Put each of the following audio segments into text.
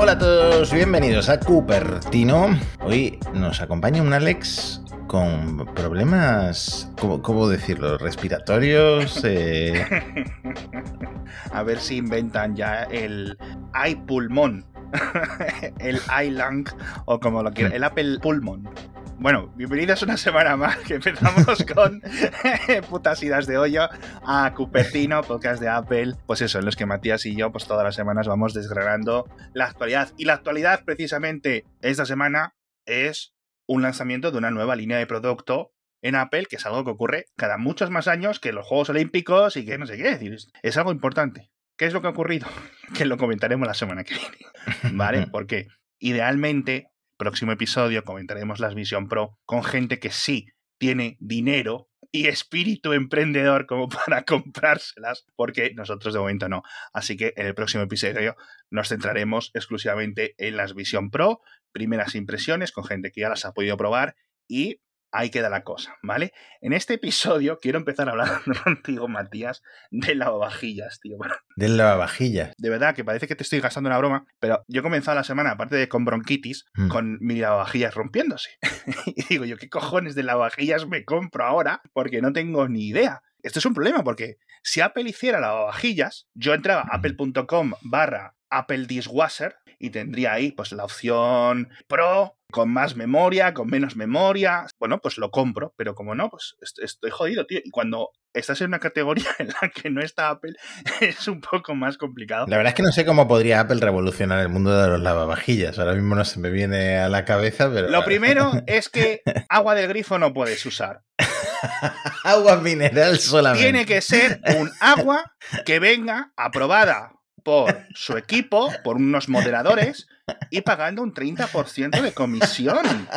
Hola a todos, bienvenidos a Cupertino. Hoy nos acompaña un Alex con problemas, ¿cómo, cómo decirlo? Respiratorios. eh, A ver si inventan ya el iPulmón. el iLung o como lo quieran. El Apple Pulmón. Bueno, bienvenidos una semana más que empezamos con putas idas de hoyo a Cupertino, podcast de Apple. Pues eso, en los que Matías y yo pues todas las semanas vamos desgranando la actualidad. Y la actualidad precisamente esta semana es un lanzamiento de una nueva línea de producto en Apple, que es algo que ocurre cada muchos más años que los Juegos Olímpicos y que no sé qué decir. Es algo importante. ¿Qué es lo que ha ocurrido? Que lo comentaremos la semana que viene. ¿Vale? Porque idealmente, próximo episodio comentaremos las Vision Pro con gente que sí tiene dinero y espíritu emprendedor como para comprárselas, porque nosotros de momento no. Así que en el próximo episodio nos centraremos exclusivamente en las Vision Pro, primeras impresiones con gente que ya las ha podido probar y ahí queda la cosa, ¿vale? En este episodio quiero empezar a hablar contigo, Matías, de lavavajillas, tío. Bueno, del lavavajillas. de verdad que parece que te estoy gastando una broma, pero yo he comenzado la semana, aparte de con bronquitis, Mm. con mi lavavajillas rompiéndose. y digo yo, ¿qué cojones de lavavajillas me compro ahora? Porque no tengo ni idea. Esto es un problema porque si Apple hiciera lavavajillas, yo entraba a apple.com barra Apple Dishwasher y tendría ahí pues la opción Pro, con más memoria, con menos memoria. Bueno, pues lo compro, pero como no, pues est- estoy jodido, tío. Y cuando estás en una categoría en la que no está Apple, es un poco más complicado. La verdad es que no sé cómo podría Apple revolucionar el mundo de los lavavajillas. Ahora mismo no se me viene a la cabeza, pero. Lo primero es que agua del grifo no puedes usar. Agua mineral solamente. Tiene que ser un agua que venga aprobada por su equipo, por unos moderadores y pagando un 30% de comisión.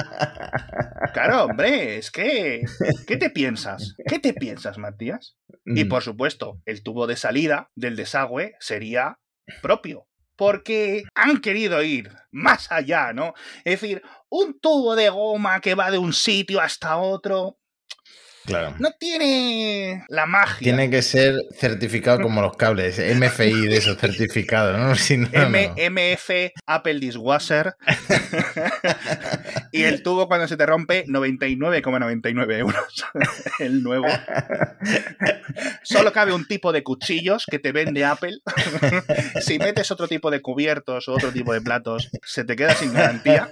Claro, hombre, es que... ¿Qué te piensas? ¿Qué te piensas, Matías? Y Mm. por supuesto, el tubo de salida del desagüe sería propio. Porque han querido ir más allá, ¿no? Es decir, un tubo de goma que va de un sitio hasta otro Claro. no tiene la magia. Tiene que ser certificado como los cables, MFI de esos certificados, ¿no? Si no, M-. MF Apple Dishwasher y el tubo cuando se te rompe 99,99 euros el nuevo solo cabe un tipo de cuchillos que te vende Apple si metes otro tipo de cubiertos o otro tipo de platos se te queda sin garantía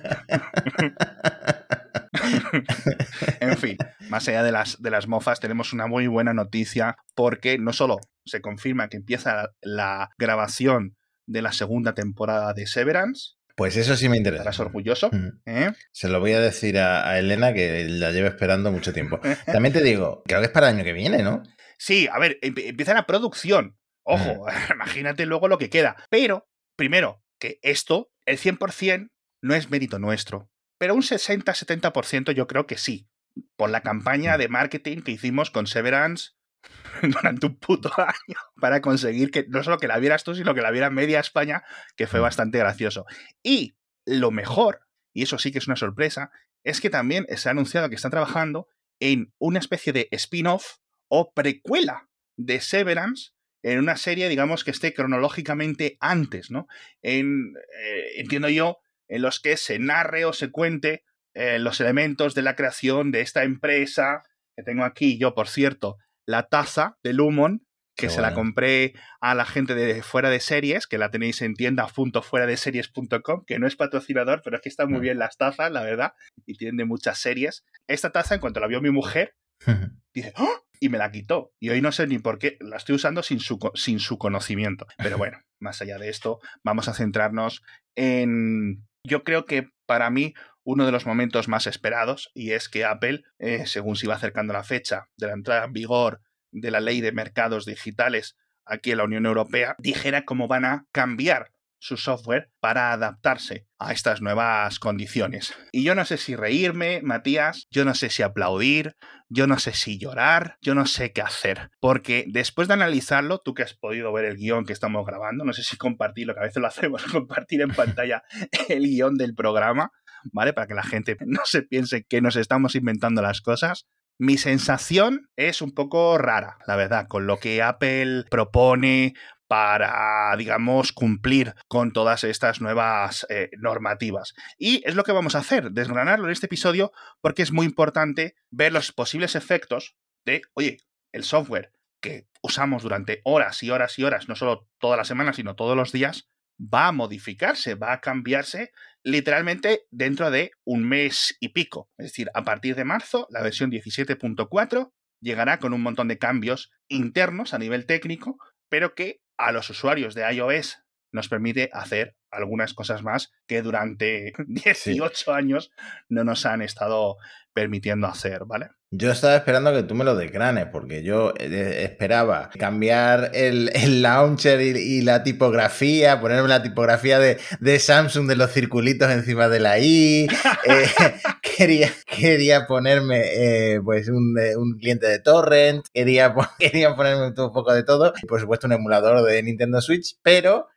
en fin, más allá de las, de las mofas, tenemos una muy buena noticia porque no solo se confirma que empieza la grabación de la segunda temporada de Severance, Pues eso sí me interesa. estarás orgulloso, Mm. ¿eh? Se lo voy a decir a, a Elena que la lleva esperando mucho tiempo. También te digo, creo que es para el año que viene, ¿no? Sí, a ver, em- empieza la producción. Ojo, imagínate luego lo que queda. Pero, primero, que esto, el 100% no es mérito nuestro. Pero un 60-70% yo creo que sí. Por la campaña de marketing que hicimos con Severance durante un puto año para conseguir que no solo que la vieras tú, sino que la viera media España, que fue Mm. bastante gracioso. Y lo mejor, y eso sí que es una sorpresa, es que también se ha anunciado que están trabajando en una especie de spin-off o precuela de Severance en una serie, digamos, que esté cronológicamente antes, ¿no? En, eh, entiendo yo, en los que se narre o se cuente eh, los elementos de la creación de esta empresa, que tengo aquí yo, por cierto, la taza de Lumon, que Qué se la compré a la gente de fuera de series, que la tenéis en tienda.fueradeseries.com, que no es patrocinador, pero es que están muy bien las tazas, la verdad, y tienen de muchas series. Esta taza, en cuanto la vio mi mujer, dice, ¡Ah! y me la quitó. Y hoy no sé ni por qué la estoy usando sin su, sin su conocimiento. Pero bueno, más allá de esto, vamos a centrarnos en, yo creo que para mí, uno de los momentos más esperados, y es que Apple, eh, según se iba acercando la fecha de la entrada en vigor de la ley de mercados digitales aquí en la Unión Europea, dijera cómo van a cambiar su software para adaptarse a estas nuevas condiciones. Y yo no sé si reírme, Matías, yo no sé si aplaudir, yo no sé si llorar, yo no sé qué hacer. Porque después de analizarlo, tú que has podido ver el guion que estamos grabando, no sé si compartirlo, que a veces lo hacemos, compartir en pantalla el guion del programa, ¿vale? Para que la gente no se piense que nos estamos inventando las cosas. Mi sensación es un poco rara, la verdad, con lo que Apple propone, para, digamos, cumplir con todas estas nuevas eh, normativas. Y es lo que vamos a hacer, desgranarlo en este episodio, porque es muy importante ver los posibles efectos de, oye, el software que usamos durante horas y horas y horas, no solo toda la semana, sino todos los días, va a modificarse, va a cambiarse literalmente dentro de un mes y pico. Es decir, a partir de marzo, la versión 17.4 llegará con un montón de cambios internos a nivel técnico, pero que a los usuarios de iOS nos permite hacer algunas cosas más que durante 18 años no nos han estado permitiendo hacer, ¿vale? Yo estaba esperando que tú me lo desgranes, porque yo eh, esperaba cambiar el, launcher y, la tipografía, ponerme la tipografía de, Samsung de los circulitos encima de la I. Eh, quería, quería ponerme eh, pues un, cliente de torrent, quería, quería ponerme un poco de todo, y por supuesto un emulador de Nintendo Switch, pero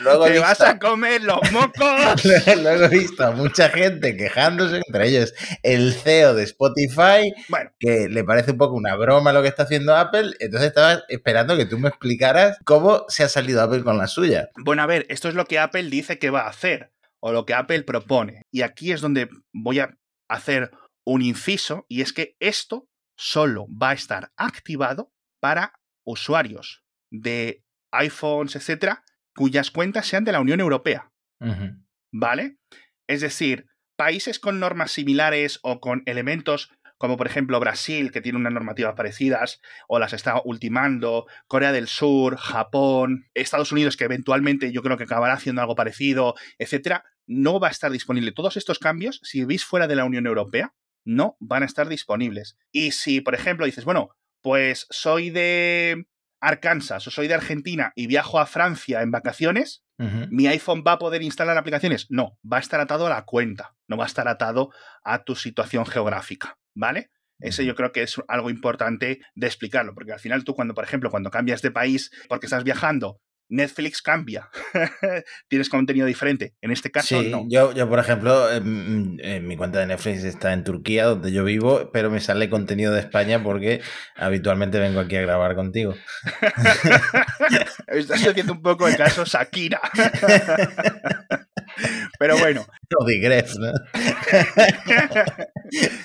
Luego ¡Te vas a comer los mocos! Luego he visto a mucha gente quejándose, entre ellos el CEO de Spotify, que le parece un poco una broma lo que está haciendo Apple. Entonces estaba esperando que tú me explicaras cómo se ha salido Apple con la suya. Bueno, a ver, esto es lo que Apple dice que va a hacer, o lo que Apple propone. Y aquí es donde voy a hacer un inciso, y es que esto solo va a estar activado para usuarios de iPhones, etcétera, cuyas cuentas sean de la Unión Europea. ¿Vale? Es decir, países con normas similares o con elementos como por ejemplo Brasil, que tiene unas normativas parecidas o las está ultimando, Corea del Sur, Japón, Estados Unidos, que eventualmente yo creo que acabará haciendo algo parecido, etcétera, no va a estar disponible. Todos estos cambios, si vivís fuera de la Unión Europea, no van a estar disponibles. Y si, por ejemplo, dices, bueno, pues soy de Arkansas o soy de Argentina y viajo a Francia en vacaciones, ¿mi iPhone va a poder instalar aplicaciones? No, va a estar atado a la cuenta, no va a estar atado a tu situación geográfica, ¿vale? Ese yo creo que es algo importante de explicarlo, porque al final tú cuando, por ejemplo, cuando cambias de país porque estás viajando Netflix cambia. Tienes contenido diferente. En este caso, sí, Yo, yo, por ejemplo, en, mi cuenta de Netflix está en Turquía, donde yo vivo, pero me sale contenido de España porque habitualmente vengo aquí a grabar contigo. Estás haciendo un poco el caso Shakira. pero bueno. No digres, ¿no?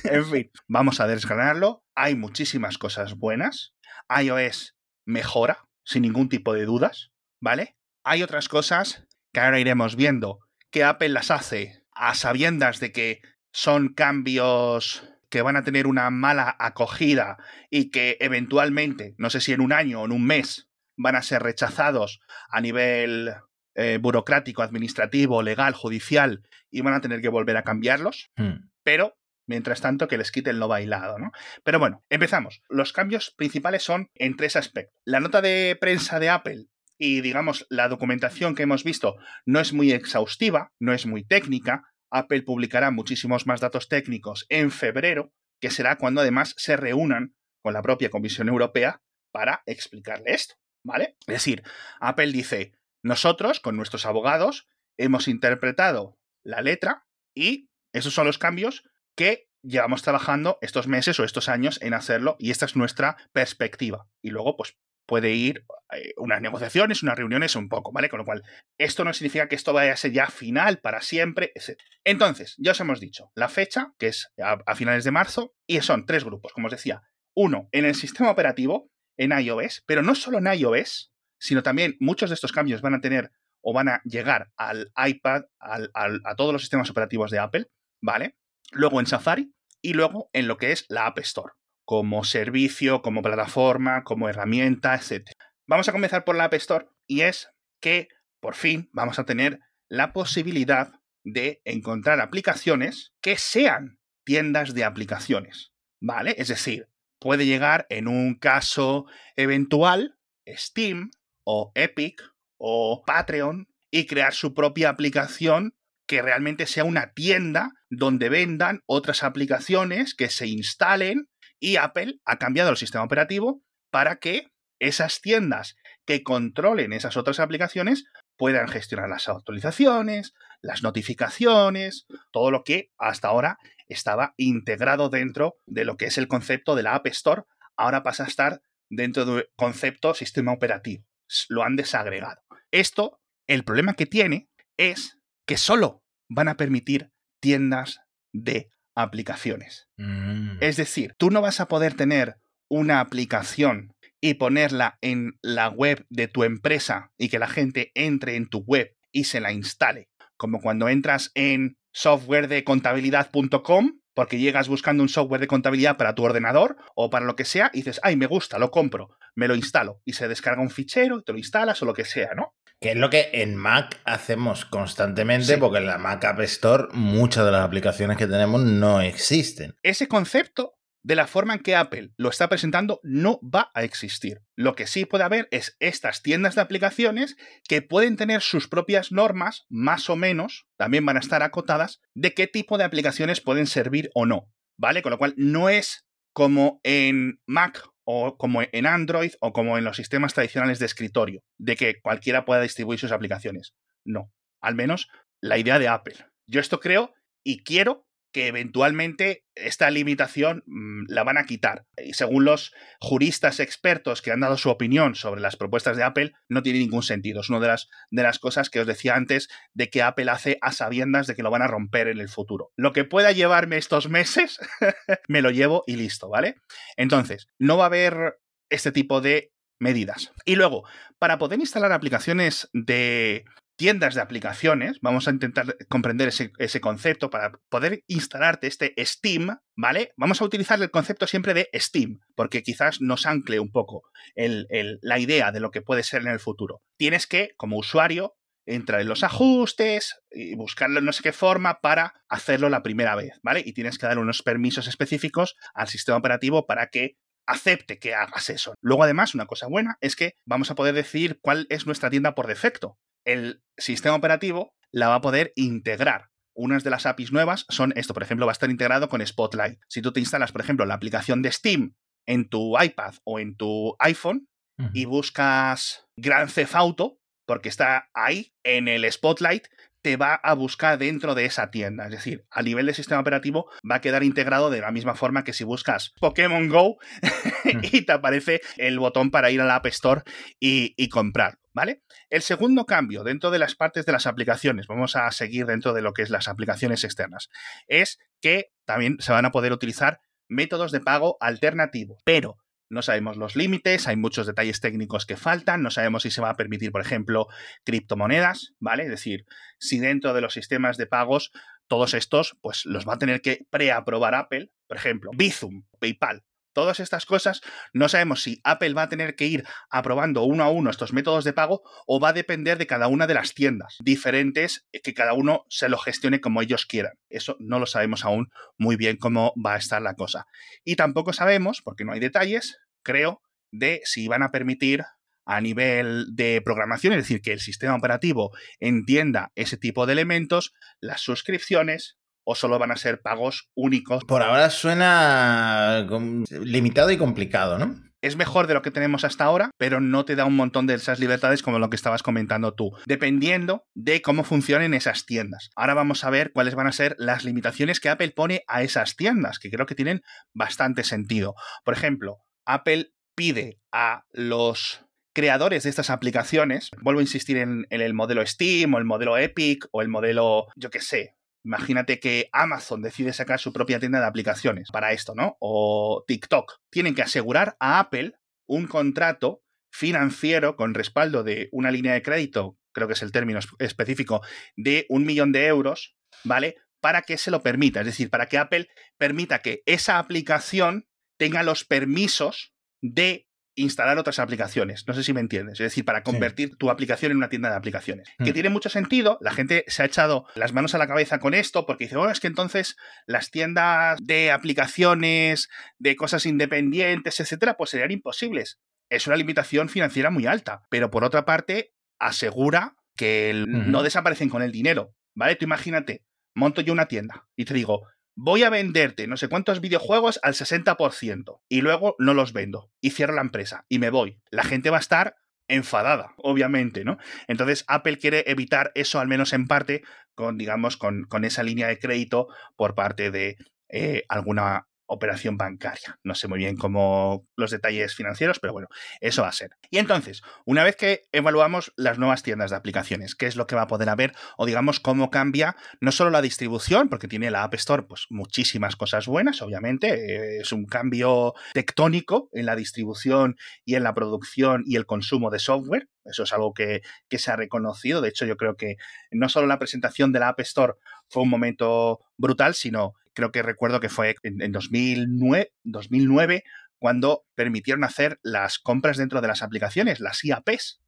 en fin, vamos a desgranarlo. Hay muchísimas cosas buenas. iOS mejora, sin ningún tipo de dudas. ¿Vale? Hay otras cosas que ahora iremos viendo que Apple las hace a sabiendas de que son cambios que van a tener una mala acogida y que eventualmente, no sé si en un año o en un mes, van a ser rechazados a nivel eh, burocrático, administrativo, legal, judicial y van a tener que volver a cambiarlos. Hmm. Pero, mientras tanto, que les quiten lo bailado, ¿no? Pero bueno, empezamos. Los cambios principales son en tres aspectos. La nota de prensa de Apple y digamos la documentación que hemos visto no es muy exhaustiva, no es muy técnica. Apple publicará muchísimos más datos técnicos en febrero, que será cuando además se reúnan con la propia Comisión Europea para explicarle esto, ¿vale? Es decir, Apple dice, nosotros con nuestros abogados hemos interpretado la letra y esos son los cambios que llevamos trabajando estos meses o estos años en hacerlo y esta es nuestra perspectiva. Y luego, pues puede ir eh, unas negociaciones, unas reuniones, un poco, ¿vale? Con lo cual, esto no significa que esto vaya a ser ya final para siempre, etc. Entonces, ya os hemos dicho la fecha, que es a, finales de marzo, y son tres grupos, como os decía. Uno, en el sistema operativo, en iOS, pero no solo en iOS, sino también muchos de estos cambios van a tener o van a llegar al iPad, a todos los sistemas operativos de Apple, ¿vale? Luego en Safari y luego en lo que es la App Store como servicio, como plataforma, como herramienta, etc. Vamos a comenzar por la App Store y es que por fin vamos a tener la posibilidad de encontrar aplicaciones que sean tiendas de aplicaciones, ¿vale? Es decir, puede llegar en un caso eventual Steam o Epic o Patreon y crear su propia aplicación que realmente sea una tienda donde vendan otras aplicaciones que se instalen y Apple ha cambiado el sistema operativo para que esas tiendas que controlen esas otras aplicaciones puedan gestionar las actualizaciones, las notificaciones, todo lo que hasta ahora estaba integrado dentro de lo que es el concepto de la App Store, ahora pasa a estar dentro del concepto sistema operativo. lo han desagregado. Esto, el problema que tiene es que solo van a permitir tiendas de aplicaciones. Mm. Es decir, tú no vas a poder tener una aplicación y ponerla en la web de tu empresa y que la gente entre en tu web y se la instale. Como cuando entras en softwaredecontabilidad.com porque llegas buscando un software de contabilidad para tu ordenador o para lo que sea y dices, ay, me gusta, lo compro, me lo instalo y se descarga un fichero, te lo instalas o lo que sea, ¿no? Que es lo que en Mac hacemos constantemente, Sí. porque en la Mac App Store muchas de las aplicaciones que tenemos no existen. Ese concepto, de la forma en que Apple lo está presentando, no va a existir. Lo que sí puede haber es estas tiendas de aplicaciones que pueden tener sus propias normas, más o menos, también van a estar acotadas, de qué tipo de aplicaciones pueden servir o no. ¿Vale? Con lo cual, no es como en Mac o como en Android o como en los sistemas tradicionales de escritorio, de que cualquiera pueda distribuir sus aplicaciones. No. Al menos la idea de Apple. Yo esto creo y quiero que eventualmente esta limitación mmm, la van a quitar. Y según los juristas expertos que han dado su opinión sobre las propuestas de Apple, no tiene ningún sentido. Es una de las, de las cosas que os decía antes de que Apple hace a sabiendas de que lo van a romper en el futuro. Lo que pueda llevarme estos meses, me lo llevo y listo, ¿vale? Entonces, no va a haber este tipo de medidas. Y luego, para poder instalar aplicaciones de tiendas de aplicaciones, vamos a intentar comprender ese, concepto para poder instalarte este Steam, ¿vale? Vamos a utilizar el concepto siempre de Steam, porque quizás nos ancle un poco el, el, la idea de lo que puede ser en el futuro. Tienes que, como usuario, entrar en los ajustes y buscarlo en no sé qué forma para hacerlo la primera vez, ¿vale? Y tienes que dar unos permisos específicos al sistema operativo para que acepte que hagas eso. Luego, además, una cosa buena es que vamos a poder decidir cuál es nuestra tienda por defecto. El sistema operativo la va a poder integrar. Unas de las APIs nuevas son esto, por ejemplo, va a estar integrado con Spotlight. Si tú te instalas, por ejemplo, la aplicación de Steam en tu iPad o en tu iPhone uh -huh. y buscas Grand Theft Auto, porque está ahí en el Spotlight, te va a buscar dentro de esa tienda. Es decir, a nivel de sistema operativo va a quedar integrado de la misma forma que si buscas Pokémon Go y te aparece el botón para ir a la App Store y, y, comprar. ¿Vale? El segundo cambio dentro de las partes de las aplicaciones, vamos a seguir dentro de lo que es las aplicaciones externas, es que también se van a poder utilizar métodos de pago alternativos, pero no sabemos los límites, hay muchos detalles técnicos que faltan, no sabemos si se va a permitir, por ejemplo, criptomonedas, ¿vale? Es decir, si dentro de los sistemas de pagos todos estos, pues los va a tener que preaprobar Apple, por ejemplo, Bizum, PayPal. Todas estas cosas, no sabemos si Apple va a tener que ir aprobando uno a uno estos métodos de pago o va a depender de cada una de las tiendas diferentes que cada uno se lo gestione como ellos quieran. Eso no lo sabemos aún muy bien cómo va a estar la cosa. Y tampoco sabemos, porque no hay detalles, creo, de si van a permitir a nivel de programación, es decir, que el sistema operativo entienda ese tipo de elementos, las suscripciones o solo van a ser pagos únicos. Por ahora suena limitado y complicado, ¿no? Es mejor de lo que tenemos hasta ahora, pero no te da un montón de esas libertades como lo que estabas comentando tú, dependiendo de cómo funcionen esas tiendas. Ahora vamos a ver cuáles van a ser las limitaciones que Apple pone a esas tiendas, que creo que tienen bastante sentido. Por ejemplo, Apple pide a los creadores de estas aplicaciones, vuelvo a insistir en, en, el modelo Steam o el modelo Epic o el modelo, yo qué sé, imagínate que Amazon decide sacar su propia tienda de aplicaciones para esto, ¿no? O TikTok. Tienen que asegurar a Apple un contrato financiero con respaldo de una línea de crédito, creo que es el término específico, de un millón de euros, ¿vale? Para que se lo permita, es decir, para que Apple permita que esa aplicación tenga los permisos de instalar otras aplicaciones. No sé si me entiendes. Es decir, para convertir sí. tu aplicación en una tienda de aplicaciones. Mm. Que tiene mucho sentido. La gente se ha echado las manos a la cabeza con esto porque dice, oh, es que entonces las tiendas de aplicaciones, de cosas independientes, etcétera, pues serían imposibles. Es una limitación financiera muy alta. Pero por otra parte, asegura que mm -hmm. no desaparecen con el dinero. ¿Vale? Tú imagínate, monto yo una tienda y te digo, voy a venderte no sé cuántos videojuegos al 60% y luego no los vendo y cierro la empresa y me voy. La gente va a estar enfadada, obviamente, ¿no? Entonces Apple quiere evitar eso, al menos en parte, con, digamos, con, con esa línea de crédito por parte de eh, alguna operación bancaria. No sé muy bien cómo los detalles financieros, pero bueno, eso va a ser. Y entonces, una vez que evaluamos las nuevas tiendas de aplicaciones, qué es lo que va a poder haber, o digamos cómo cambia no solo la distribución, porque tiene la App Store pues muchísimas cosas buenas, obviamente, es un cambio tectónico en la distribución y en la producción y el consumo de software. Eso es algo que, que se ha reconocido. De hecho, yo creo que no solo la presentación de la App Store fue un momento brutal, sino creo que recuerdo que fue en, 2009, 2009 cuando permitieron hacer las compras dentro de las aplicaciones, las IAPs.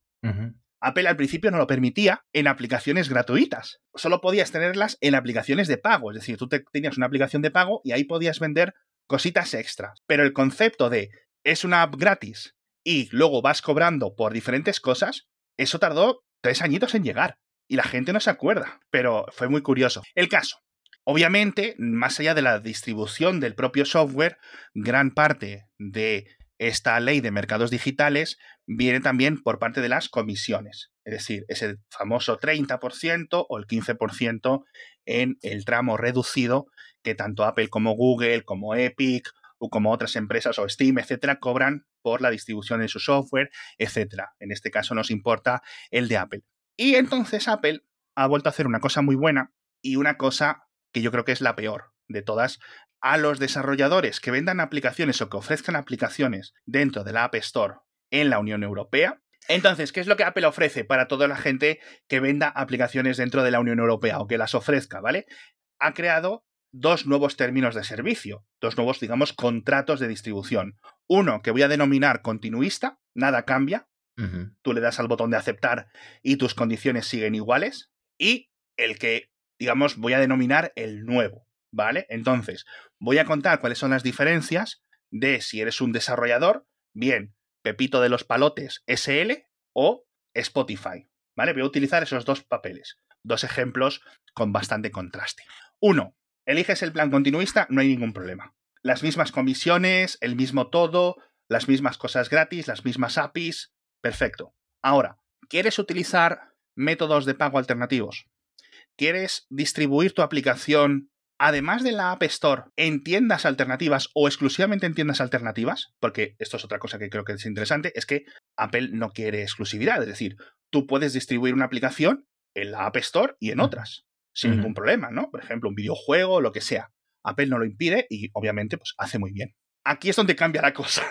Apple al principio no lo permitía en aplicaciones gratuitas. Solo podías tenerlas en aplicaciones de pago. Es decir, tú tenías una aplicación de pago y ahí podías vender cositas extras. Pero el concepto de es una app gratis y luego vas cobrando por diferentes cosas, eso tardó tres añitos en llegar. Y la gente no se acuerda. Pero fue muy curioso. El caso. Obviamente, más allá de la distribución del propio software, gran parte de esta ley de mercados digitales viene también por parte de las comisiones, es decir, ese famoso 30% o el 15% en el tramo reducido que tanto Apple como Google, como Epic o como otras empresas o Steam, etcétera, cobran por la distribución de su software, etcétera. En este caso nos importa el de Apple. Y entonces Apple ha vuelto a hacer una cosa muy buena y una cosa que yo creo que es la peor de todas, a los desarrolladores que vendan aplicaciones o que ofrezcan aplicaciones dentro de la App Store en la Unión Europea. Entonces, ¿qué es lo que Apple ofrece para toda la gente que venda aplicaciones dentro de la Unión Europea o que las ofrezca, ¿vale? Ha creado dos nuevos términos de servicio, dos nuevos, digamos, contratos de distribución. Uno que voy a denominar continuista, nada cambia, tú le das al botón de aceptar y tus condiciones siguen iguales, y el que, digamos, voy a denominar el nuevo, ¿vale? Entonces, voy a contar cuáles son las diferencias de si eres un desarrollador, bien, Pepito de los Palotes SL o Spotify, ¿vale? Voy a utilizar esos dos papeles, dos ejemplos con bastante contraste. Uno, eliges el plan continuista, no hay ningún problema. Las mismas comisiones, el mismo todo, las mismas cosas gratis, las mismas APIs, perfecto. Ahora, ¿quieres utilizar métodos de pago alternativos? ¿Quieres distribuir tu aplicación además de la App Store, en tiendas alternativas o exclusivamente en tiendas alternativas, porque esto es otra cosa que creo que es interesante, es que Apple no quiere exclusividad, es decir, tú puedes distribuir una aplicación en la App Store y en otras, sin ningún problema, ¿no? Por ejemplo, un videojuego, lo que sea. Apple no lo impide y obviamente pues hace muy bien. Aquí es donde cambia la cosa,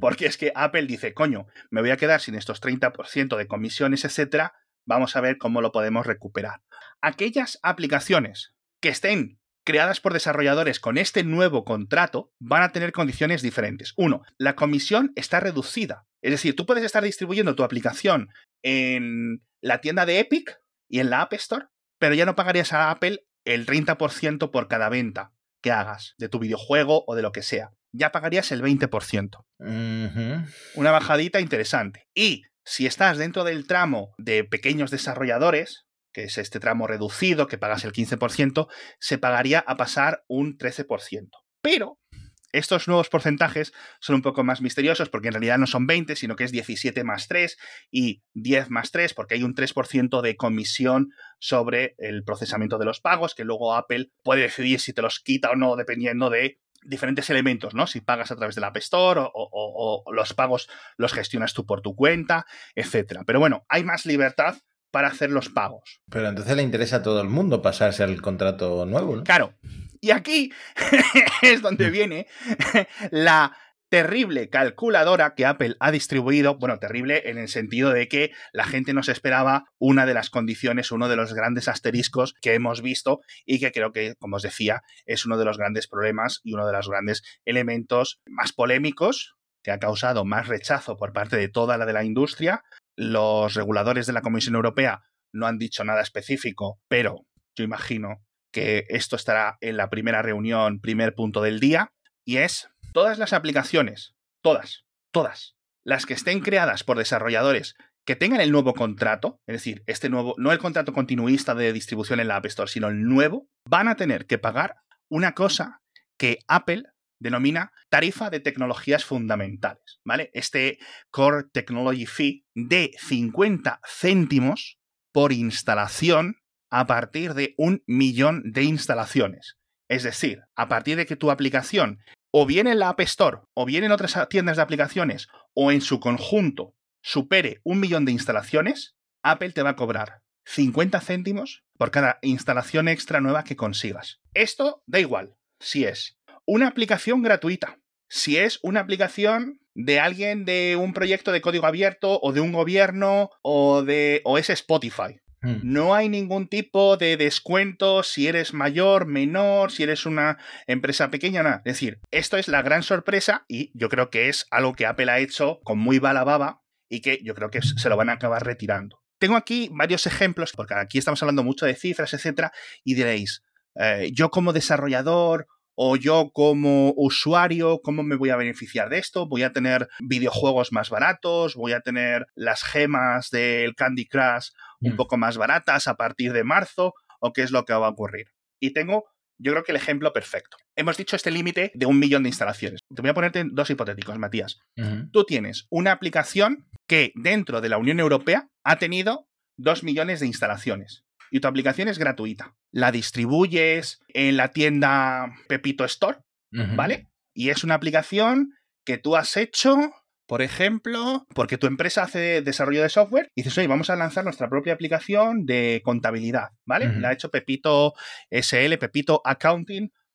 porque es que Apple dice, coño, me voy a quedar sin estos 30% de comisiones, etcétera, vamos a ver cómo lo podemos recuperar. Aquellas aplicaciones que estén creadas por desarrolladores con este nuevo contrato van a tener condiciones diferentes. Uno, la comisión está reducida. Es decir, tú puedes estar distribuyendo tu aplicación en la tienda de Epic y en la App Store, pero ya no pagarías a Apple el 30% por cada venta que hagas de tu videojuego o de lo que sea. Ya pagarías el 20%. Una bajadita interesante. Y si estás dentro del tramo de pequeños desarrolladores, que es este tramo reducido, que pagas el 15%, se pagaría a pasar un 13%. Pero estos nuevos porcentajes son un poco más misteriosos porque en realidad no son 20, sino que es 17 más 3 y 10 más 3 porque hay un 3% de comisión sobre el procesamiento de los pagos que luego Apple puede decidir si te los quita o no dependiendo de diferentes elementos, ¿no? Si pagas a través de la App Store o, o los pagos los gestionas tú por tu cuenta, etcétera. Pero bueno, hay más libertad para hacer los pagos. Pero entonces le interesa a todo el mundo pasarse al contrato nuevo, ¿no? Claro. Y aquí es donde viene la terrible calculadora que Apple ha distribuido, bueno, terrible en el sentido de que la gente no se esperaba una de las condiciones, uno de los grandes asteriscos que hemos visto y que creo que, como os decía, es uno de los grandes problemas y uno de los grandes elementos más polémicos que ha causado más rechazo por parte de toda la de la industria, los reguladores de la Comisión Europea no han dicho nada específico, pero yo imagino que esto estará en la primera reunión, primer punto del día, y es todas las aplicaciones, todas, todas, las que estén creadas por desarrolladores que tengan el nuevo contrato, es decir, este nuevo, no el contrato continuista de distribución en la App Store, sino el nuevo, van a tener que pagar una cosa que Apple denomina tarifa de tecnologías fundamentales, ¿vale? Este Core Technology Fee de 50 céntimos por instalación a partir de un millón de instalaciones. Es decir, a partir de que tu aplicación o bien en la App Store o bien en otras tiendas de aplicaciones o en su conjunto supere un millón de instalaciones, Apple te va a cobrar 50 céntimos por cada instalación extra nueva que consigas. Esto da igual si es una aplicación gratuita, si es una aplicación de alguien de un proyecto de código abierto o de un gobierno o de o es Spotify. Hmm. No hay ningún tipo de descuento si eres mayor, menor, si eres una empresa pequeña, nada. Es decir, esto es la gran sorpresa y yo creo que es algo que Apple ha hecho con muy bala baba y que yo creo que se lo van a acabar retirando. Tengo aquí varios ejemplos, porque aquí estamos hablando mucho de cifras, etcétera, y diréis, eh, yo como desarrollador o yo como usuario, ¿cómo me voy a beneficiar de esto? ¿Voy a tener videojuegos más baratos? ¿Voy a tener las gemas del Candy Crush un mm. poco más baratas a partir de marzo? ¿O qué es lo que va a ocurrir? Y tengo, yo creo que el ejemplo perfecto. Hemos dicho este límite de un millón de instalaciones. Te voy a ponerte dos hipotéticos, Matías. Tú tienes una aplicación que dentro de la Unión Europea ha tenido dos millones de instalaciones y tu aplicación es gratuita. La distribuyes en la tienda Pepito Store, ¿vale? Y es una aplicación que tú has hecho, por ejemplo, porque tu empresa hace desarrollo de software y dices, oye, vamos a lanzar nuestra propia aplicación de contabilidad, ¿vale? La ha hecho Pepito SL, Pepito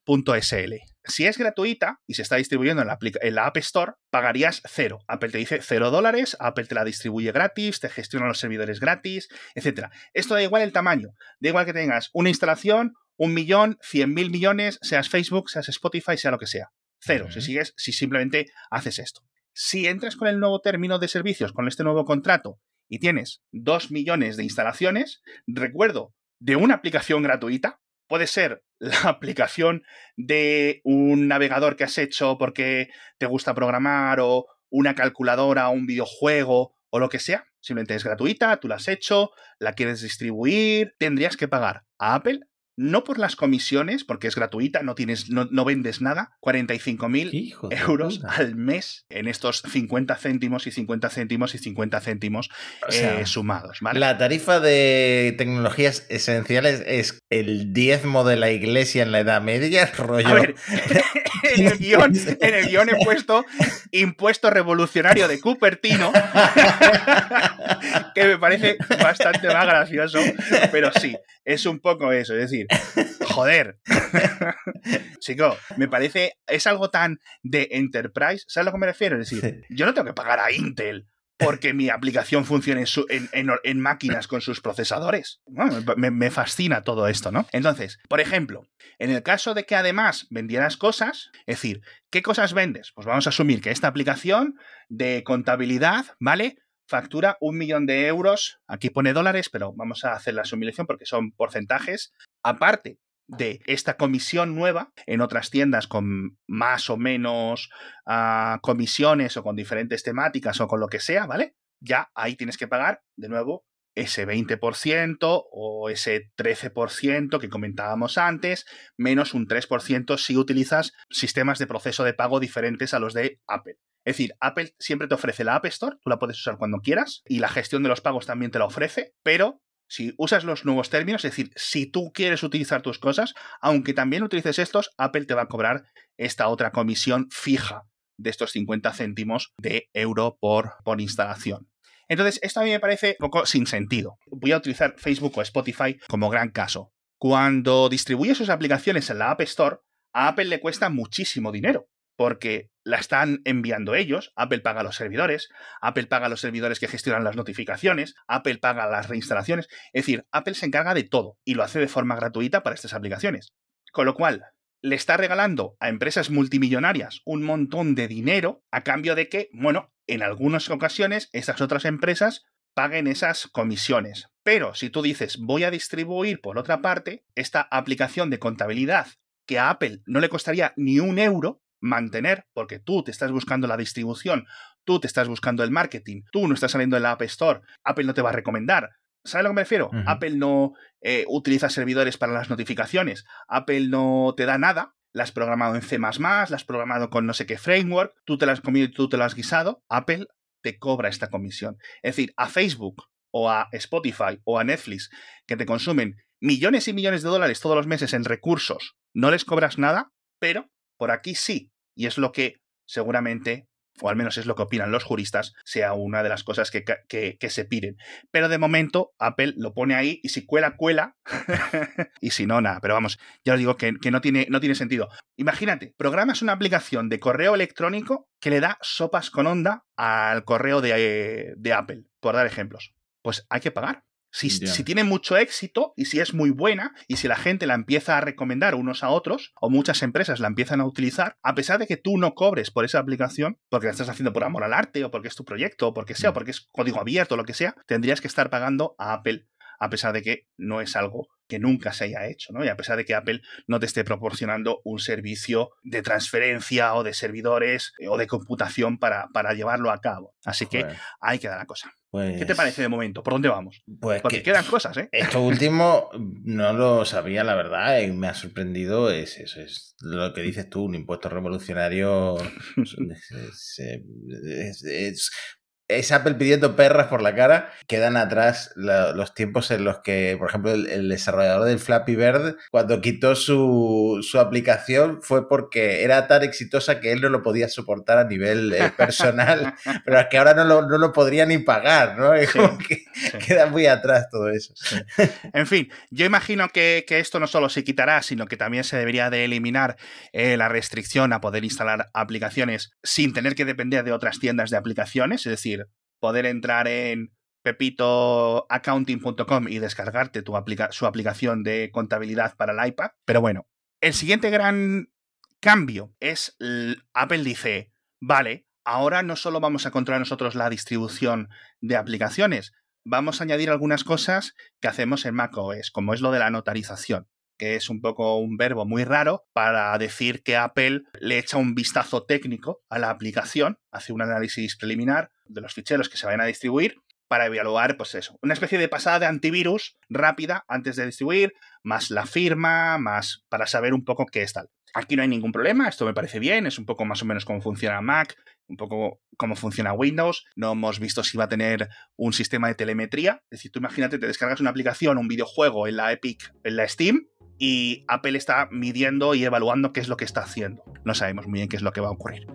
Accounting.sl si es gratuita y se está distribuyendo en la, App Store, pagarías cero. Apple te dice cero dólares, Apple te la distribuye gratis, te gestiona los servidores gratis, etc. Esto da igual el tamaño, da igual que tengas una instalación, un millón, cien mil millones, seas Facebook, seas Spotify, sea lo que sea. Cero, si sigues, si simplemente haces esto. Si entras con el nuevo término de servicios, con este nuevo contrato, y tienes dos millones de instalaciones, recuerdo de una aplicación gratuita, puede ser la aplicación de un navegador que has hecho porque te gusta programar o una calculadora o un videojuego o lo que sea. Simplemente es gratuita, tú la has hecho, la quieres distribuir, tendrías que pagar a Apple no por las comisiones, porque es gratuita, no, tienes, no, vendes nada, 45.000 euros al mes en estos 50 céntimos y 50 céntimos y 50 céntimos eh, sumados. La tarifa de tecnologías esenciales es el diezmo de la iglesia en la Edad Media, rollo. A ver, en, el guion, en el guion he puesto impuesto revolucionario de Cupertino, que me parece bastante más gracioso, pero sí, es un poco eso, es decir, joder. Chico, me parece, es algo tan de enterprise, ¿sabes a lo que me refiero? Es decir, yo no tengo que pagar a Intel porque mi aplicación funcione en, máquinas con sus procesadores. me, fascina todo esto, ¿no? Entonces, por ejemplo, en el caso de que además vendieras cosas, es decir, ¿qué cosas vendes? Pues vamos a asumir que esta aplicación de contabilidad, ¿vale? Factura un millón de euros, aquí pone dólares, pero vamos a hacer la sumilación porque son porcentajes, aparte de esta comisión nueva en otras tiendas con más o menos ah, comisiones o con diferentes temáticas o con lo que sea, ¿vale? Ya ahí tienes que pagar de nuevo ese 20% o ese 13% que comentábamos antes, menos un 3% si utilizas sistemas de proceso de pago diferentes a los de Apple. Es decir, Apple siempre te ofrece la App Store, tú la puedes usar cuando quieras y la gestión de los pagos también te la ofrece, pero si usas los nuevos términos, es decir, si tú quieres utilizar tus cosas, aunque también utilices estos, Apple te va a cobrar esta otra comisión fija de estos 50 céntimos de euro por, por instalación. Entonces, esto a mí me parece un poco sin sentido. Voy a utilizar Facebook o Spotify como gran caso. Cuando distribuye sus aplicaciones en la App Store, a Apple le cuesta muchísimo dinero porque la están enviando ellos, Apple paga los servidores, Apple paga los servidores que gestionan las notificaciones, Apple paga las reinstalaciones, es decir, Apple se encarga de todo y lo hace de forma gratuita para estas aplicaciones. Con lo cual, le está regalando a empresas multimillonarias un montón de dinero a cambio de que, bueno, en algunas ocasiones esas otras empresas paguen esas comisiones. Pero si tú dices voy a distribuir por otra parte esta aplicación de contabilidad que a Apple no le costaría ni un euro, mantener, porque tú te estás buscando la distribución, tú te estás buscando el marketing, tú no estás saliendo en la App Store, Apple no te va a recomendar. ¿Sabes a lo que me refiero? Apple no eh, utiliza servidores para las notificaciones, Apple no te da nada, la has programado en C++, la has programado con no sé qué framework, tú te la has comido y tú te la has guisado, Apple te cobra esta comisión. Es decir, a Facebook o a Spotify o a Netflix, que te consumen millones y millones de dólares todos los meses en recursos no les cobras nada, pero por aquí sí. Y es lo que seguramente o al menos es lo que opinan los juristas, sea una de las cosas que, se piden. Pero de momento Apple lo pone ahí y si cuela, cuela. y si no, nada. Pero vamos, ya os digo que, no, tiene, no tiene sentido. Imagínate, programas una aplicación de correo electrónico que le da sopas con onda al correo de, de Apple, por dar ejemplos. Pues hay que pagar. Si, tiene mucho éxito y si es muy buena y si la gente la empieza a recomendar unos a otros o muchas empresas la empiezan a utilizar, a pesar de que tú no cobres por esa aplicación, porque la estás haciendo por amor al arte o porque es tu proyecto o porque sea, o porque es código abierto o lo que sea, tendrías que estar pagando a Apple a pesar de que no es algo que nunca se haya hecho, ¿no? Y a pesar de que Apple no te esté proporcionando un servicio de transferencia o de servidores eh, o de computación para, para llevarlo a cabo. Así que hay que dar la cosa. ¿Qué te pues parece de momento? ¿Por dónde vamos? Pues Porque quedan cosas, ¿eh? Esto último no lo sabía, la verdad, y me ha sorprendido. Es eso, es lo que dices tú, un impuesto revolucionario. es, es Apple pidiendo perras por la cara. Quedan atrás los tiempos en los que, por ejemplo, el, desarrollador del Flappy Bird, cuando quitó su, aplicación, fue porque era tan exitosa que él no lo podía soportar a nivel eh, personal, pero es que ahora no lo, podría ni pagar, ¿no? queda muy atrás todo eso. En fin, yo imagino que, esto no solo se quitará, sino que también se debería de eliminar eh, la restricción a poder instalar aplicaciones sin tener que depender de otras tiendas de aplicaciones, es decir, poder entrar en pepitoaccounting.com y descargarte tu su aplicación de contabilidad para el iPad. Pero bueno, el siguiente gran cambio es Apple dice, vale, ahora no solo vamos a controlar nosotros la distribución de aplicaciones, vamos a añadir algunas cosas que hacemos en macOS, como es lo de la notarización que es un poco un verbo muy raro para decir que Apple le echa un vistazo técnico a la aplicación, hace un análisis preliminar de los ficheros que se vayan a distribuir para evaluar, pues eso, una especie de pasada de antivirus rápida antes de distribuir, más la firma, más para saber un poco qué es tal. Aquí no hay ningún problema, esto me parece bien, es un poco más o menos cómo funciona Mac, un poco cómo funciona Windows. No hemos visto si va a tener un sistema de telemetría. Es decir, tú imagínate, te descargas una aplicación, un videojuego en la Epic, en la Steam, y Apple está midiendo y evaluando qué es lo que está haciendo. No sabemos muy bien qué es lo que va a ocurrir.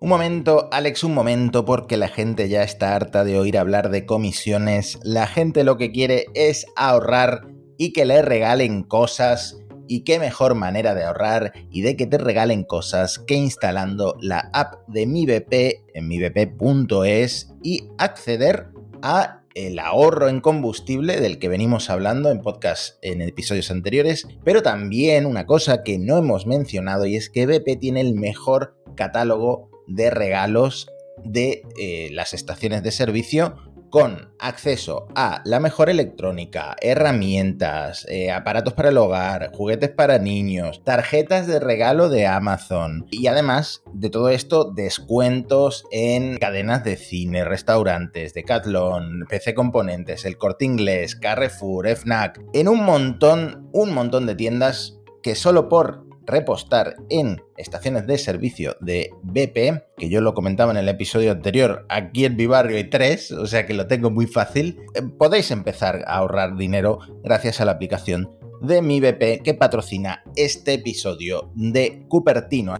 Un momento, Alex, un momento, porque la gente ya está harta de oír hablar de comisiones. La gente lo que quiere es ahorrar y que le regalen cosas. Y qué mejor manera de ahorrar y de que te regalen cosas que instalando la app de MiBP en mibp.es y acceder a el ahorro en combustible del que venimos hablando en podcast en episodios anteriores, pero también una cosa que no hemos mencionado y es que BP tiene el mejor catálogo de regalos de eh, las estaciones de servicio con acceso a la mejor electrónica, herramientas, eh, aparatos para el hogar, juguetes para niños, tarjetas de regalo de Amazon y además de todo esto descuentos en cadenas de cine, restaurantes, Decathlon, PC Componentes, El Corte Inglés, Carrefour, FNAC, en un montón, un montón de tiendas que solo por repostar en estaciones de servicio de BP, que yo lo comentaba en el episodio anterior, aquí en mi barrio hay tres, o sea que lo tengo muy fácil, eh, podéis empezar a ahorrar dinero gracias a la aplicación de mi BP que patrocina este episodio de Cupertino.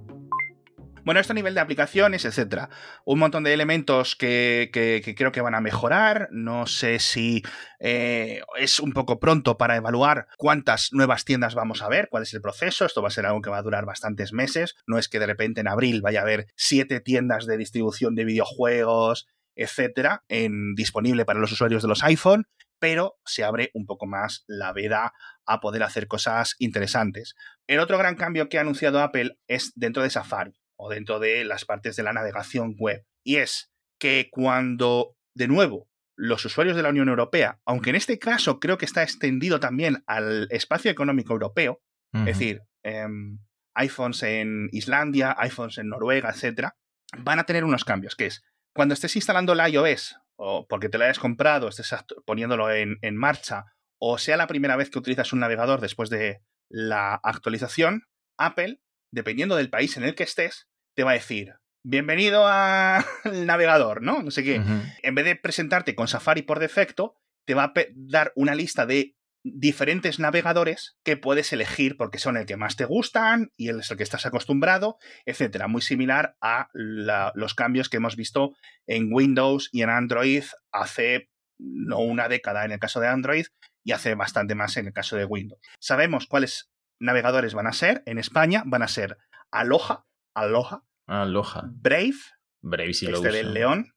Bueno, esto a nivel de aplicaciones, etcétera. Un montón de elementos que, creo que van a mejorar. No sé si eh, es un poco pronto para evaluar cuántas nuevas tiendas vamos a ver, cuál es el proceso. Esto va a ser algo que va a durar bastantes meses. No es que de repente en abril vaya a haber siete tiendas de distribución de videojuegos, etcétera, en, disponible para los usuarios de los iPhone pero se abre un poco más la veda a poder hacer cosas interesantes. El otro gran cambio que ha anunciado Apple es dentro de Safari o dentro de las partes de la navegación web. Y es que cuando, de nuevo, los usuarios de la Unión Europea, aunque en este caso creo que está extendido también al espacio económico europeo, es decir, em, iPhones en Islandia, iPhones en Noruega, etcétera, van a tener unos cambios, que es cuando estés instalando el iOS, o porque te lo hayas comprado, estés poniéndolo en, en marcha, o sea la primera vez que utilizas un navegador después de la actualización, Apple dependiendo del país en el que estés, te va a decir, bienvenido al navegador, ¿no? No sé qué. En vez de presentarte con Safari por defecto, te va a dar una lista de diferentes navegadores que puedes elegir porque son el que más te gustan y el es el que estás acostumbrado, etcétera. Muy similar a los cambios que hemos visto en Windows y en Android hace no una década en el caso de Android y hace bastante más en el caso de Windows. Sabemos cuáles navegadores van a ser en España, van a ser Aloha, Aloha, Aloha. Brave, Brave si este del León,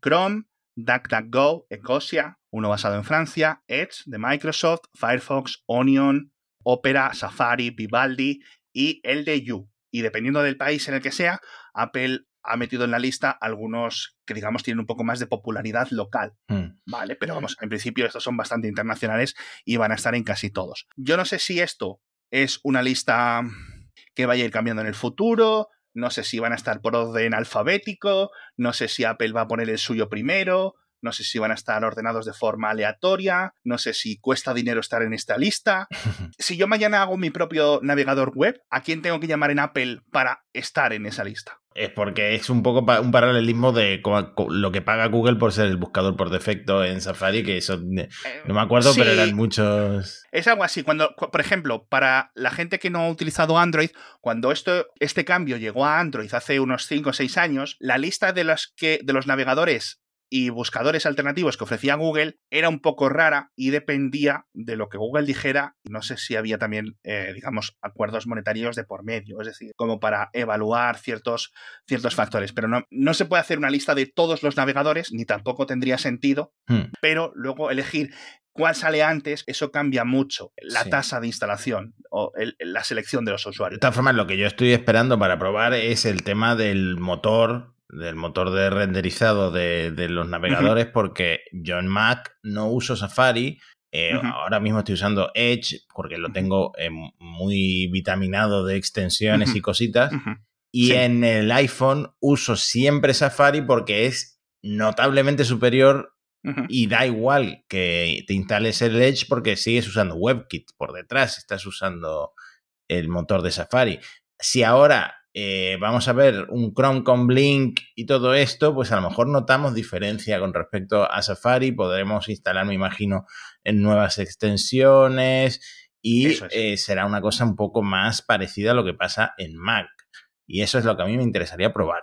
Chrome, DuckDuckGo, Ecosia, uno basado en Francia, Edge de Microsoft, Firefox, Onion, Opera, Safari, Vivaldi y el de You. Y dependiendo del país en el que sea, Apple ha metido en la lista algunos que digamos tienen un poco más de popularidad local. Hmm. Vale, pero vamos, en principio estos son bastante internacionales y van a estar en casi todos. Yo no sé si esto es una lista que vaya a ir cambiando en el futuro, no sé si van a estar por orden alfabético, no sé si Apple va a poner el suyo primero, no sé si van a estar ordenados de forma aleatoria, no sé si cuesta dinero estar en esta lista. si yo mañana hago mi propio navegador web, ¿a quién tengo que llamar en Apple para estar en esa lista? Es porque es un poco un paralelismo de lo que paga Google por ser el buscador por defecto en Safari, que eso eh, no me acuerdo, pero eran muchos. Es algo así. Cuando, por ejemplo, para la gente que no ha utilizado Android, cuando esto, este cambio llegó a Android hace unos 5 o 6 años, la lista de los, que, de los navegadores y buscadores alternativos que ofrecía Google era un poco rara y dependía de lo que Google dijera. No sé si había también, eh, digamos, acuerdos monetarios de por medio, es decir, como para evaluar ciertos, ciertos factores. Pero no, no se puede hacer una lista de todos los navegadores, ni tampoco tendría sentido, hmm. pero luego elegir cuál sale antes, eso cambia mucho la tasa de instalación o la selección de los usuarios. De todas formas, lo que yo estoy esperando para probar es el tema del motor del motor de renderizado de, los navegadores, porque yo en Mac no uso Safari. Eh, ahora mismo estoy usando Edge porque lo tengo eh, muy vitaminado de extensiones y cositas. Y en el iPhone uso siempre Safari porque es notablemente superior y da igual que te instales el Edge porque sigues usando WebKit por detrás, estás usando el motor de Safari. Si ahora eh, vamos a ver un Chrome con Blink y todo esto, pues a lo mejor notamos diferencia con respecto a Safari. Podremos instalar, me imagino, en nuevas extensiones y eh, será una cosa un poco más parecida a lo que pasa en Mac. Y eso es lo que a mí me interesaría probar.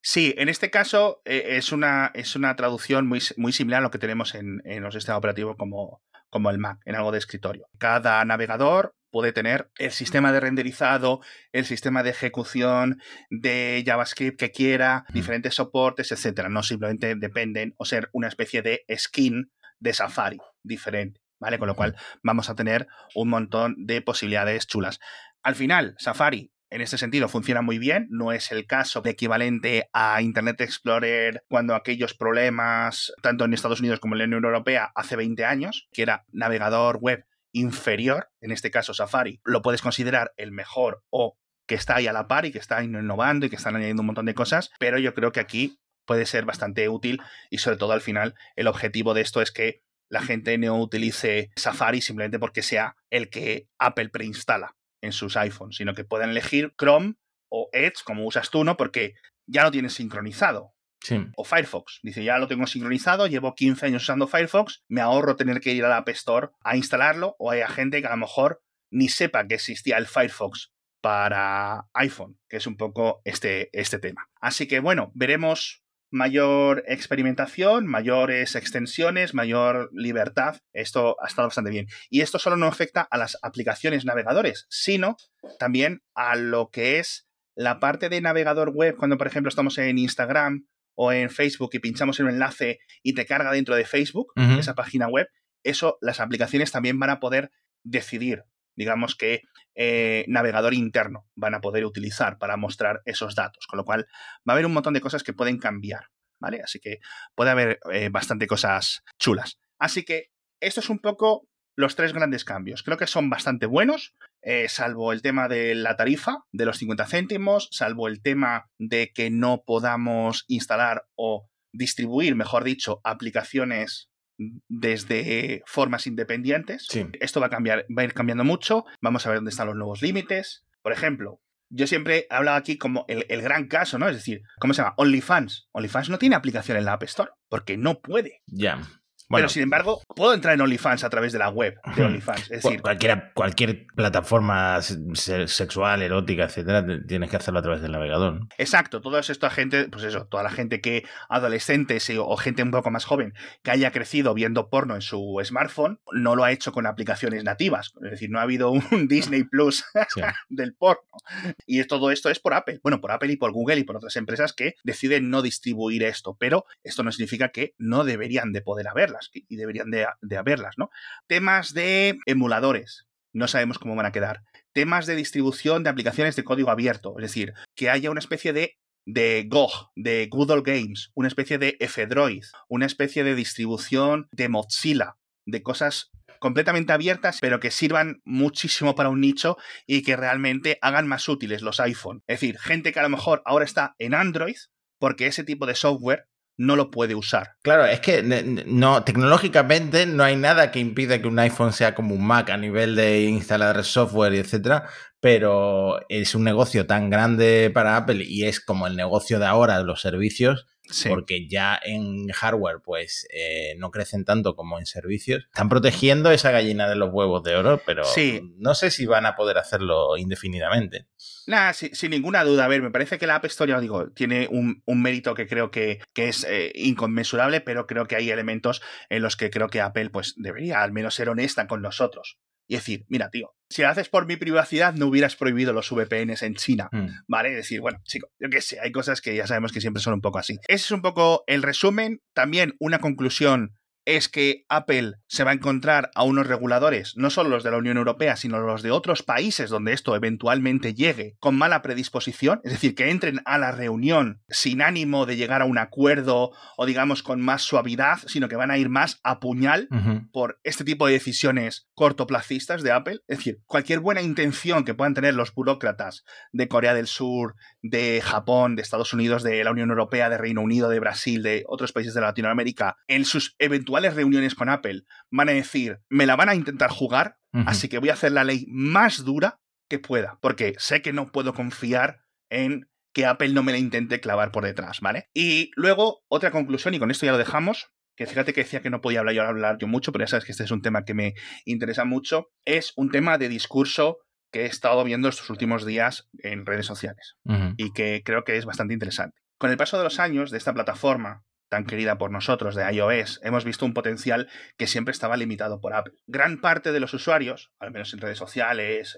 Sí, en este caso eh, es, una, es una traducción muy, muy similar a lo que tenemos en, en los sistemas operativos como, como el Mac, en algo de escritorio. Cada navegador puede tener el sistema de renderizado, el sistema de ejecución de JavaScript que quiera, diferentes soportes, etcétera. No simplemente dependen o ser una especie de skin de Safari diferente, ¿vale? Con lo cual vamos a tener un montón de posibilidades chulas. Al final, Safari en este sentido funciona muy bien, no es el caso de equivalente a Internet Explorer cuando aquellos problemas, tanto en Estados Unidos como en la Unión Europea, hace 20 años, que era navegador web inferior, en este caso Safari, lo puedes considerar el mejor o que está ahí a la par y que está innovando y que están añadiendo un montón de cosas, pero yo creo que aquí puede ser bastante útil y sobre todo al final el objetivo de esto es que la gente no utilice Safari simplemente porque sea el que Apple preinstala en sus iPhones, sino que puedan elegir Chrome o Edge, como usas tú, ¿no? Porque ya lo tienes sincronizado. O Firefox. Dice, ya lo tengo sincronizado, llevo 15 años usando Firefox, me ahorro tener que ir a la App Store a instalarlo, o hay gente que a lo mejor ni sepa que existía el Firefox para iPhone, que es un poco este, este tema. Así que bueno, veremos mayor experimentación, mayores extensiones, mayor libertad. Esto ha estado bastante bien. Y esto solo no afecta a las aplicaciones navegadores, sino también a lo que es la parte de navegador web, cuando por ejemplo estamos en Instagram o en Facebook y pinchamos en un enlace y te carga dentro de Facebook, esa página web, eso las aplicaciones también van a poder decidir, digamos que eh, navegador interno van a poder utilizar para mostrar esos datos, con lo cual va a haber un montón de cosas que pueden cambiar, ¿vale? Así que puede haber eh, bastante cosas chulas. Así que esto es un poco los tres grandes cambios. Creo que son bastante buenos, eh, salvo el tema de la tarifa de los 50 céntimos, salvo el tema de que no podamos instalar o distribuir, mejor dicho, aplicaciones desde formas independientes. Esto va a cambiar, va a ir cambiando mucho. Vamos a ver dónde están los nuevos límites. Por ejemplo, yo siempre he hablado aquí como el, el, gran caso, ¿no? Es decir, ¿cómo se llama? OnlyFans. OnlyFans no tiene aplicación en la App Store porque no puede. Ya. Pero sin embargo, puedo entrar en OnlyFans a través de la web de OnlyFans. Es decir, Cualquiera, cualquier plataforma sexual, erótica, etcétera, tienes que hacerlo a través del navegador. Exacto, toda esta gente, pues eso, toda la gente que, adolescentes o gente un poco más joven, que haya crecido viendo porno en su smartphone, no lo ha hecho con aplicaciones nativas. Es decir, no ha habido un Disney Plus del porno. Y todo esto es por Apple. Bueno, por Apple y por Google y por otras empresas que deciden no distribuir esto, pero esto no significa que no deberían de poder y deberían de, haberlas, ¿no? Temas de emuladores. No sabemos cómo van a quedar. Temas de distribución de aplicaciones de código abierto. Es decir, que haya una especie de de de Google Games, una especie de F-Droid, una especie de distribución de Mozilla, de cosas completamente abiertas, pero que sirvan muchísimo para un nicho y que realmente hagan más útiles los iPhone. Es decir, gente que a lo mejor ahora está en Android, porque ese tipo de software no lo puede usar. Claro, es que no, tecnológicamente no hay nada que impida que un iPhone sea como un Mac a nivel de instalar software y etcétera, pero es un negocio tan grande para Apple y es como el negocio de ahora de los servicios porque ya en hardware pues eh, no crecen tanto como en servicios. Están protegiendo esa gallina de los huevos de oro, pero no sé si van a poder hacerlo indefinidamente. Nada, sin ninguna duda. A ver, me parece que la App Store, ya digo, tiene un, mérito que creo que, es eh, inconmensurable, pero creo que hay elementos en los que creo que Apple pues debería al menos ser honesta con nosotros y decir, mira, tío, si lo haces por mi privacidad, no hubieras prohibido los VPNs en China, mm. ¿vale? Decir, bueno, chico, yo qué sé, hay cosas que ya sabemos que siempre son un poco así. Ese es un poco el resumen, también una conclusión es que Apple se va a encontrar a unos reguladores, no solo los de la Unión Europea, sino los de otros países donde esto eventualmente llegue con mala predisposición, es decir, que entren a la reunión sin ánimo de llegar a un acuerdo o digamos con más suavidad, sino que van a ir más a puñal por este tipo de decisiones cortoplacistas de Apple. Es decir, cualquier buena intención que puedan tener los burócratas de Corea del Sur, de Japón, de Estados Unidos, de la Unión Europea, de Reino Unido, de Brasil, de otros países de Latinoamérica, en sus eventuales reuniones con Apple, van a decir, me la van a intentar jugar, así que voy a hacer la ley más dura que pueda, porque sé que no puedo confiar en que Apple no me la intente clavar por detrás, ¿vale? Y luego, otra conclusión, y con esto ya lo dejamos, que fíjate que decía que no podía hablar yo, hablar yo mucho, pero ya sabes que este es un tema que me interesa mucho, es un tema de discurso que he estado viendo estos últimos días en redes sociales y que creo que es bastante interesante. Con el paso de los años de esta plataforma tan querida por nosotros de iOS, hemos visto un potencial que siempre estaba limitado por Apple. Gran parte de los usuarios, al menos en redes sociales,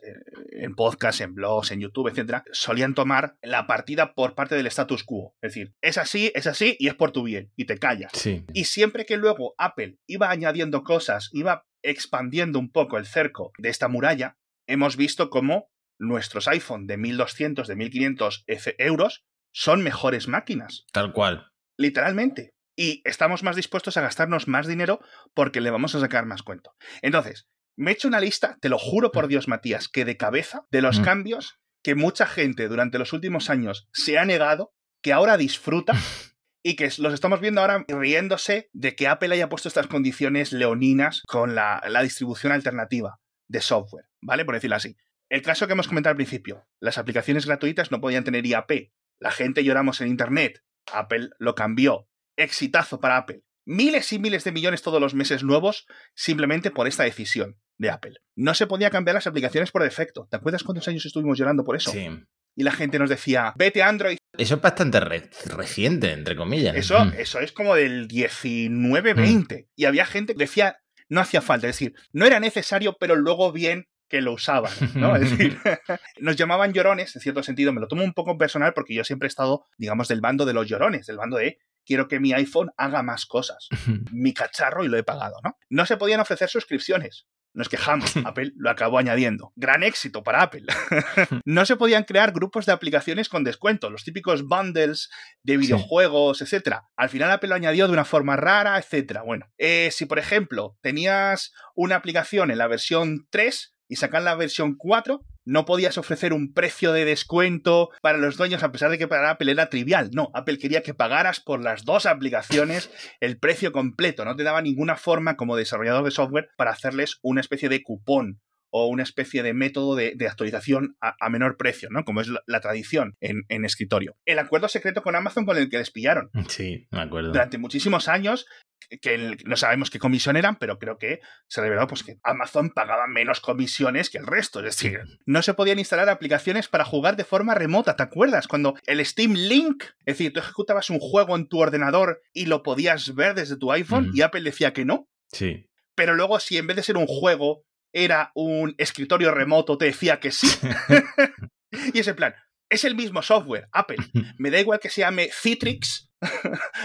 en podcasts, en blogs, en YouTube, etcétera, solían tomar la partida por parte del status quo. Es decir, es así, es así y es por tu bien, y te callas. Y siempre que luego Apple iba añadiendo cosas, iba expandiendo un poco el cerco de esta muralla, hemos visto cómo nuestros iPhone de 1200, de 1500 euros son mejores máquinas. Tal cual. Literalmente. Y estamos más dispuestos a gastarnos más dinero porque le vamos a sacar más cuento. Entonces, me he hecho una lista, te lo juro por. Dios, Matías, que de cabeza, de los mm. cambios que mucha gente durante los últimos años se ha negado, que ahora disfruta y que los estamos viendo ahora riéndose de que Apple haya puesto estas condiciones leoninas con la, la distribución alternativa de software, ¿vale? Por decirlo así. El caso que hemos comentado al principio, las aplicaciones gratuitas no podían tener IAP. La gente lloramos en Internet. Apple lo cambió. Exitazo para Apple. Miles y miles de millones todos los meses nuevos simplemente por esta decisión de Apple. No se podía cambiar las aplicaciones por defecto. ¿Te acuerdas cuántos años estuvimos llorando por eso? Sí. Y la gente nos decía, vete Android. Eso es bastante reciente, entre comillas. Eso, mm. eso es como del 19-20. Mm. Y había gente que decía, no hacía falta. Es decir, no era necesario, pero luego bien que lo usaban, ¿no? Es decir, nos llamaban llorones, en cierto sentido, me lo tomo un poco personal porque yo siempre he estado, digamos, del bando de los llorones, del bando de quiero que mi iPhone haga más cosas, mi cacharro y lo he pagado, ¿no? No se podían ofrecer suscripciones. Nos quejamos, Apple lo acabó añadiendo. Gran éxito para Apple. no se podían crear grupos de aplicaciones con descuento, los típicos bundles de videojuegos, etc. Al final Apple lo añadió de una forma rara, etc. Bueno, eh, si por ejemplo tenías una aplicación en la versión 3, y sacar la versión 4, no podías ofrecer un precio de descuento para los dueños a pesar de que para Apple era trivial. No, Apple quería que pagaras por las dos aplicaciones el precio completo. No te daba ninguna forma como desarrollador de software para hacerles una especie de cupón o una especie de método de, actualización a, menor precio, ¿no? Como es la, tradición en, en, escritorio. El acuerdo secreto con Amazon con el que les pillaron. Sí, me acuerdo. Durante muchísimos años que no sabemos qué comisión eran, pero creo que se reveló pues, que Amazon pagaba menos comisiones que el resto. Es decir, no se podían instalar aplicaciones para jugar de forma remota. ¿Te acuerdas? Cuando el Steam Link, es decir, tú ejecutabas un juego en tu ordenador y lo podías ver desde tu iPhone y Apple decía que no. Sí. Pero luego, si en vez de ser un juego era un escritorio remoto, te decía que sí. y ese plan, es el mismo software, Apple. Me da igual que se llame Citrix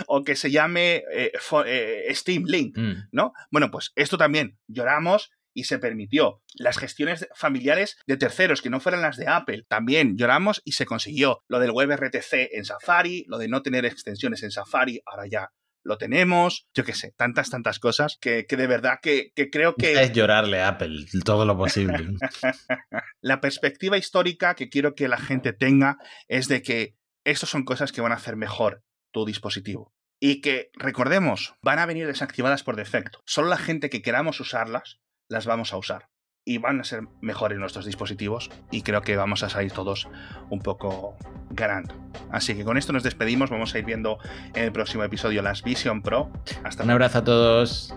o que se llame eh, eh, Steam Link, mm. ¿no? Bueno, pues esto también lloramos y se permitió. Las gestiones familiares de terceros que no fueran las de Apple, también lloramos y se consiguió. Lo del WebRTC en Safari, lo de no tener extensiones en Safari, ahora ya lo tenemos, yo qué sé, tantas, tantas cosas que, de verdad que, creo que... Es llorarle a Apple todo lo posible. la perspectiva histórica que quiero que la gente tenga es de que estas son cosas que van a hacer mejor tu dispositivo. Y que, recordemos, van a venir desactivadas por defecto. Solo la gente que queramos usarlas, las vamos a usar y van a ser mejores nuestros dispositivos y creo que vamos a salir todos un poco ganando. Así que con esto nos despedimos, vamos a ir viendo en el próximo episodio las Vision Pro. Hasta Un abrazo a todos.